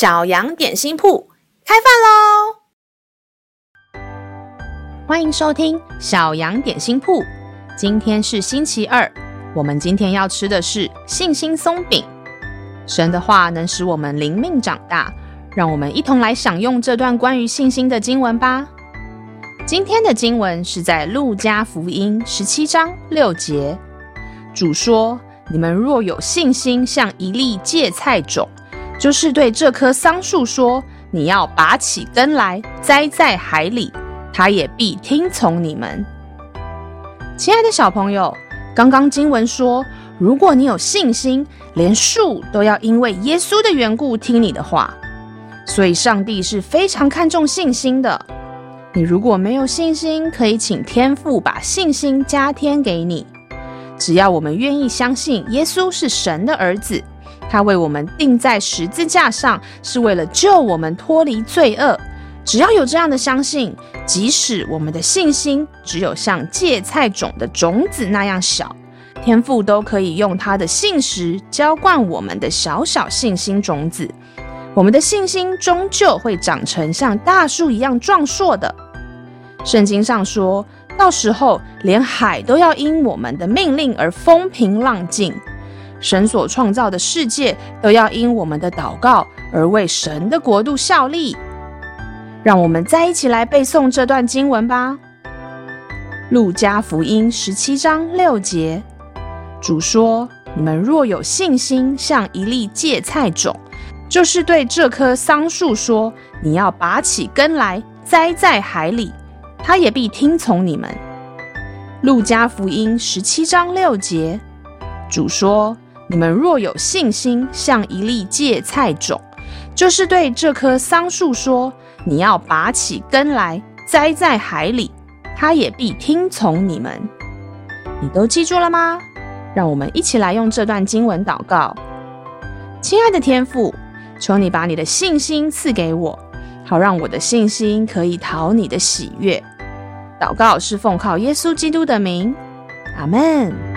小羊点心铺开饭喽！欢迎收听小羊点心铺。今天是星期二，我们今天要吃的是信心松饼。神的话能使我们灵命长大，让我们一同来享用这段关于信心的经文吧。今天的经文是在路加福音十七章六节。主说：“你们若有信心，像一粒芥菜种。”就是对这棵桑树说：“你要拔起根来，栽在海里，它也必听从你们。”亲爱的小朋友，刚刚经文说，如果你有信心，连树都要因为耶稣的缘故听你的话。所以，上帝是非常看重信心的。你如果没有信心，可以请天父把信心加添给你。只要我们愿意相信耶稣是神的儿子。他为我们钉在十字架上，是为了救我们脱离罪恶。只要有这样的相信，即使我们的信心只有像芥菜种的种子那样小，天父都可以用他的信实浇灌我们的小小信心种子。我们的信心终究会长成像大树一样壮硕的。圣经上说，到时候连海都要因我们的命令而风平浪静。神所创造的世界都要因我们的祷告而为神的国度效力。让我们再一起来背诵这段经文吧。路加福音十七章六节，主说：“你们若有信心，像一粒芥菜种，就是对这棵桑树说：‘你要拔起根来，栽在海里，它也必听从你们。’”路加福音十七章六节，主说。你们若有信心，像一粒芥菜种，就是对这棵桑树说：“你要拔起根来，栽在海里，它也必听从你们。”你都记住了吗？让我们一起来用这段经文祷告。亲爱的天父，求你把你的信心赐给我，好让我的信心可以讨你的喜悦。祷告是奉靠耶稣基督的名，阿门。